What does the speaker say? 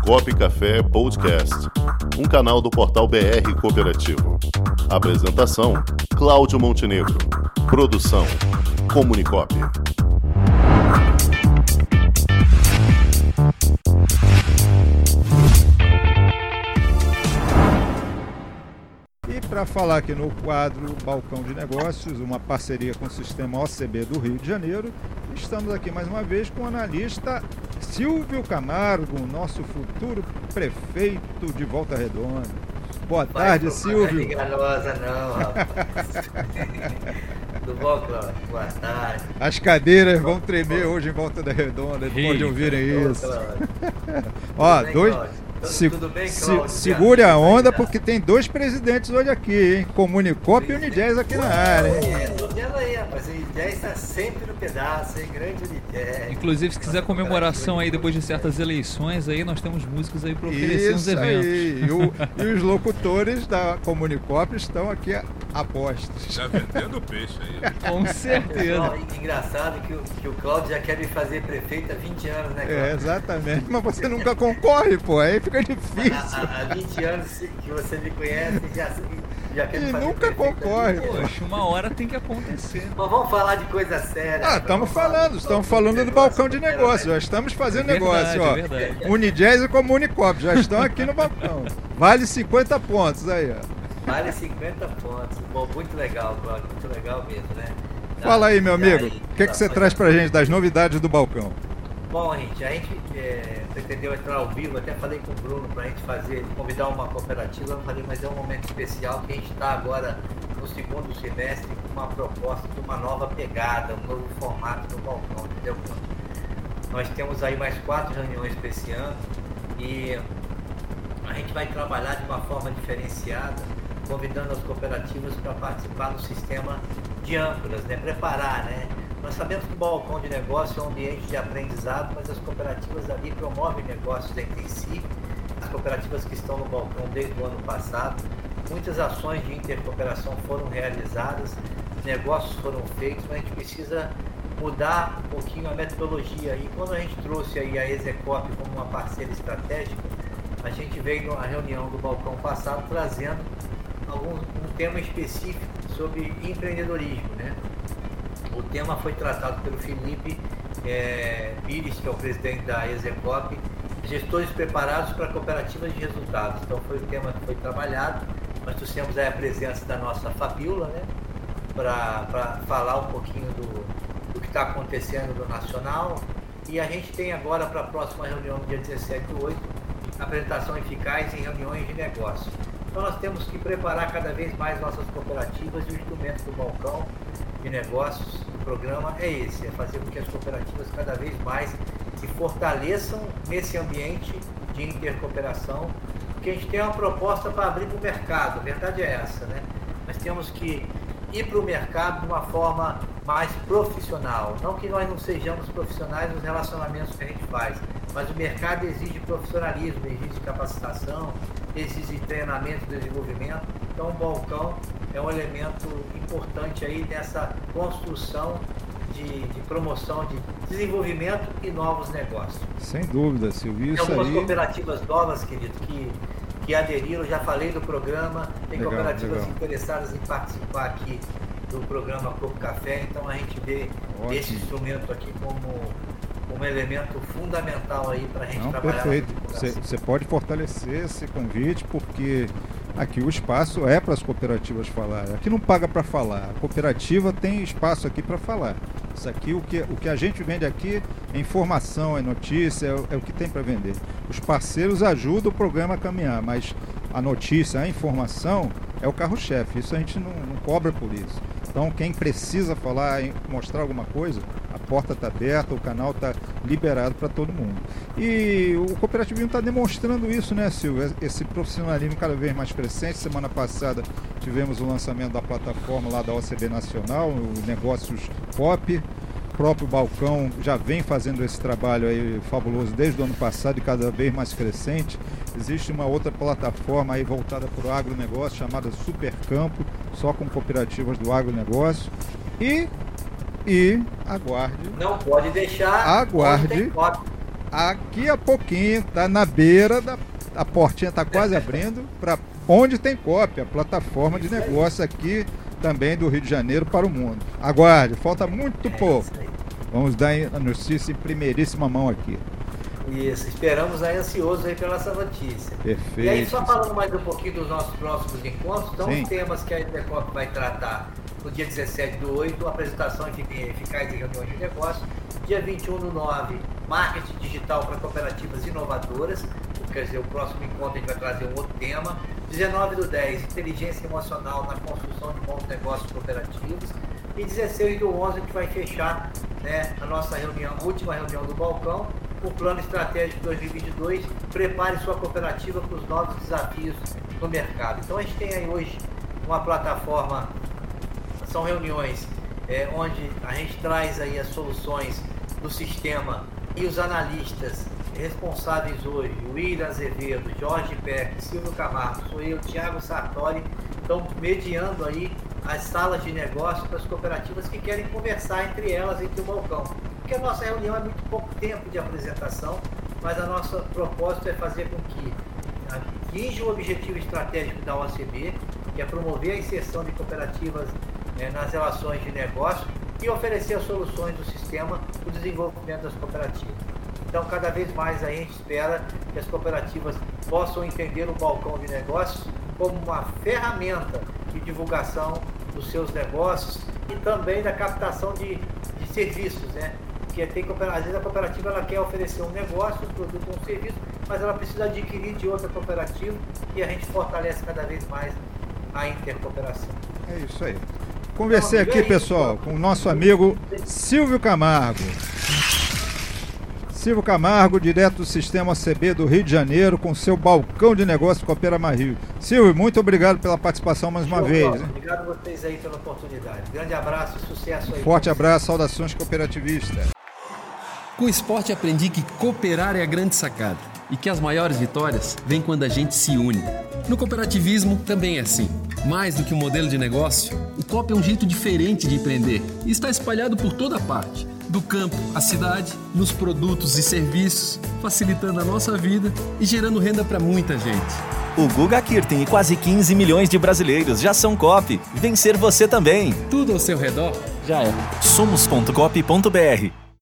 Comunicop Café Podcast, um canal do portal BR Cooperativo. Apresentação: Cláudio Montenegro. Produção: Comunicop. E para falar aqui no quadro Balcão de Negócios, uma parceria com o sistema OCB do Rio de Janeiro, estamos aqui mais uma vez com o analista Silvio Camargo, nosso futuro prefeito de Volta Redonda. Boa tarde, Silvio. Não é enganosa não, rapaz. Tudo bom, Cláudio? Boa tarde. As cadeiras vão tremer hoje em Volta da Redonda, depois de ouvirem isso. Cláudio. Ó, Tudo bem, dois. Se- tudo bem, se- Cláudio? segure a onda porque tem dois presidentes hoje aqui, hein? Comunicop e Unidez aqui na área, hein? Rapaz. O Idés está sempre no pedaço, hein? Grande Idés. Inclusive, se quiser comemoração aí depois de certas eleições, aí nós temos músicos aí para oferecer uns Isso eventos. aí. E, o- e os locutores da Comunicop estão aqui a, a postos. Já vendendo peixe aí. Com certeza. Engraçado que o, que o Cláudio já quer me fazer prefeito há 20 anos, né, É, Cláudio? exatamente. Mas você nunca concorre, pô. Aí fica difícil. Há, há 20 anos que você me conhece já, já E nunca concorre, 20 anos. Poxa, uma hora tem que acontecer. Mas vamos falar de coisa séria. Ah, estamos falando, estamos falando do balcão de negócio. Já estamos fazendo negócio, ó. É verdade. Unijazz e Comunicop já estão aqui no balcão. Vale 50 pontos aí, ó. Vale 50 pontos. Bom, muito legal, Cláudio. Muito legal mesmo, né? Fala aí, meu amigo. O que, que você traz pra gente das novidades do balcão? Bom, gente, a gente é, pretendeu entrar ao vivo, até falei com o Bruno para a gente fazer, convidar uma cooperativa, falei, mas é um momento especial que a gente está agora no segundo semestre com uma proposta de uma nova pegada, um novo formato no balcão, entendeu? Nós temos aí mais quatro reuniões para esse ano e a gente vai trabalhar de uma forma diferenciada, convidando as cooperativas para participar do sistema de âncoras, né? Preparar, né? Nós sabemos que o balcão de negócio é um ambiente de aprendizado, mas as cooperativas ali promovem negócios entre si. As cooperativas que estão no balcão desde o ano passado, muitas ações de intercooperação foram realizadas, negócios foram feitos, mas a gente precisa mudar um pouquinho a metodologia. E quando a gente trouxe aí a Execop como uma parceira estratégica, a gente veio numa reunião do balcão passado trazendo algum um tema específico sobre empreendedorismo, né? O tema foi tratado pelo Felipe eh, Pires, que é o presidente da Execop, gestores preparados para cooperativas de resultados. Então foi o tema que foi trabalhado. Nós trouxemos aí a presença da nossa Fabiola, né? Para falar um pouquinho do, do que está acontecendo no Nacional. E a gente tem agora para a próxima reunião, dia 17 e 8, apresentação eficaz em reuniões de negócio. Então nós temos que preparar cada vez mais nossas cooperativas e o instrumento do balcão de negócios do programa é esse, é fazer com que as cooperativas cada vez mais se fortaleçam nesse ambiente de intercooperação, porque a gente tem uma proposta para abrir para o mercado, a verdade é essa, né? Nós temos que ir para o mercado de uma forma mais profissional, não que nós não sejamos profissionais nos relacionamentos que a gente faz, mas o mercado exige profissionalismo, exige capacitação, exige treinamento e desenvolvimento, então o balcão é um elemento importante aí nessa construção de, de promoção de desenvolvimento e novos negócios. Sem dúvida, Silvio. Tem algumas aí. cooperativas novas, querido, que, que aderiram, já falei do programa, tem Legal, cooperativas legal. interessadas em participar aqui do programa Copo Café, então a gente vê Ótimo. esse instrumento aqui como um elemento fundamental aí para a gente Não, trabalhar. perfeito. Você pode fortalecer esse convite, porque aqui o espaço é para as cooperativas falar. Aqui não paga para falar. A cooperativa tem espaço aqui para falar. Isso aqui, o que, o que a gente vende aqui é informação, é notícia, é, o- é o que tem para vender. Os parceiros ajudam o programa a caminhar, mas a notícia, a informação é o carro-chefe. Isso a gente não, não cobra por isso. Então, quem precisa falar, mostrar alguma coisa, a porta está aberta, o canal está liberado para todo mundo. E o cooperativismo está demonstrando isso, né, Silvio? Esse profissionalismo cada vez mais crescente. Semana passada tivemos o lançamento da plataforma lá da OCB Nacional, o Negócios Pop. O próprio Balcão já vem fazendo esse trabalho aí fabuloso desde o ano passado e cada vez mais crescente. Existe uma outra plataforma aí voltada para o agronegócio chamada Supercampo, só com cooperativas do agronegócio. E, e aguarde Não pode deixar. Aguarde. aqui a pouquinho, tá na beira da a portinha tá quase abrindo para onde tem cópia, a plataforma de negócio aqui também do Rio de Janeiro para o mundo. Aguarde, falta muito É pouco. Vamos dar a notícia em primeiríssima mão aqui. Isso, esperamos aí ansiosos aí pela essa notícia. Perfeito. E aí, só falando mais um pouquinho dos nossos próximos encontros, então Sim. os temas que a Intercop vai tratar no dia 17 do 8, apresentação efic- eficaz de reuniões de negócio. Dia 21 do 9, marketing digital para cooperativas inovadoras. Quer dizer, o próximo encontro a gente vai trazer um outro tema. 19 do 10, inteligência emocional na construção de bons negócios cooperativos. E 16 do 11 a gente vai fechar né, a nossa reunião, a última reunião do balcão, o plano estratégico 2022. Prepare sua cooperativa para os novos desafios no mercado. Então a gente tem aí hoje uma plataforma, são reuniões é, onde a gente traz aí as soluções do sistema e os analistas responsáveis hoje, o William Azevedo, Jorge Peck, Silvio Camargo, sou eu, Thiago Sartori, estão mediando aí as salas de negócio para as cooperativas que querem conversar entre elas, entre o balcão. Porque a nossa reunião é muito pouco tempo de apresentação, mas a nossa propósito é fazer com que atinja o objetivo estratégico da OCB, que é promover a inserção de cooperativas eh, nas relações de negócio e oferecer soluções do sistema para o desenvolvimento das cooperativas. Então, cada vez mais a gente espera que as cooperativas possam entender o balcão de negócios como uma ferramenta de divulgação dos seus negócios e também da captação de, de serviços, né? Porque tem às vezes a cooperativa ela quer oferecer um negócio, um produto ou um serviço, mas ela precisa adquirir de outra cooperativa e a gente fortalece cada vez mais a intercooperação. É isso aí. Conversei aqui, pessoal, com o nosso amigo Silvio Camargo. Silvio Camargo, direto do Sistema CB do Rio de Janeiro, com seu balcão de negócio Coopera Rio. Silvio, muito obrigado pela participação mais uma Show, vez. Hein? Obrigado a vocês aí pela oportunidade. Grande abraço e sucesso aí. Forte abraço, saudações cooperativistas. Com o esporte aprendi que cooperar é a grande sacada e que as maiores vitórias vêm quando a gente se une. No cooperativismo também é assim. Mais do que um modelo de negócio, o COP é um jeito diferente de empreender e está espalhado por toda parte, do campo à cidade, nos produtos e serviços, facilitando a nossa vida e gerando renda para muita gente. O Guga Kirten e quase 15 milhões de brasileiros já são COP. Vencer você também. Tudo ao seu redor já é. Somos.cop.br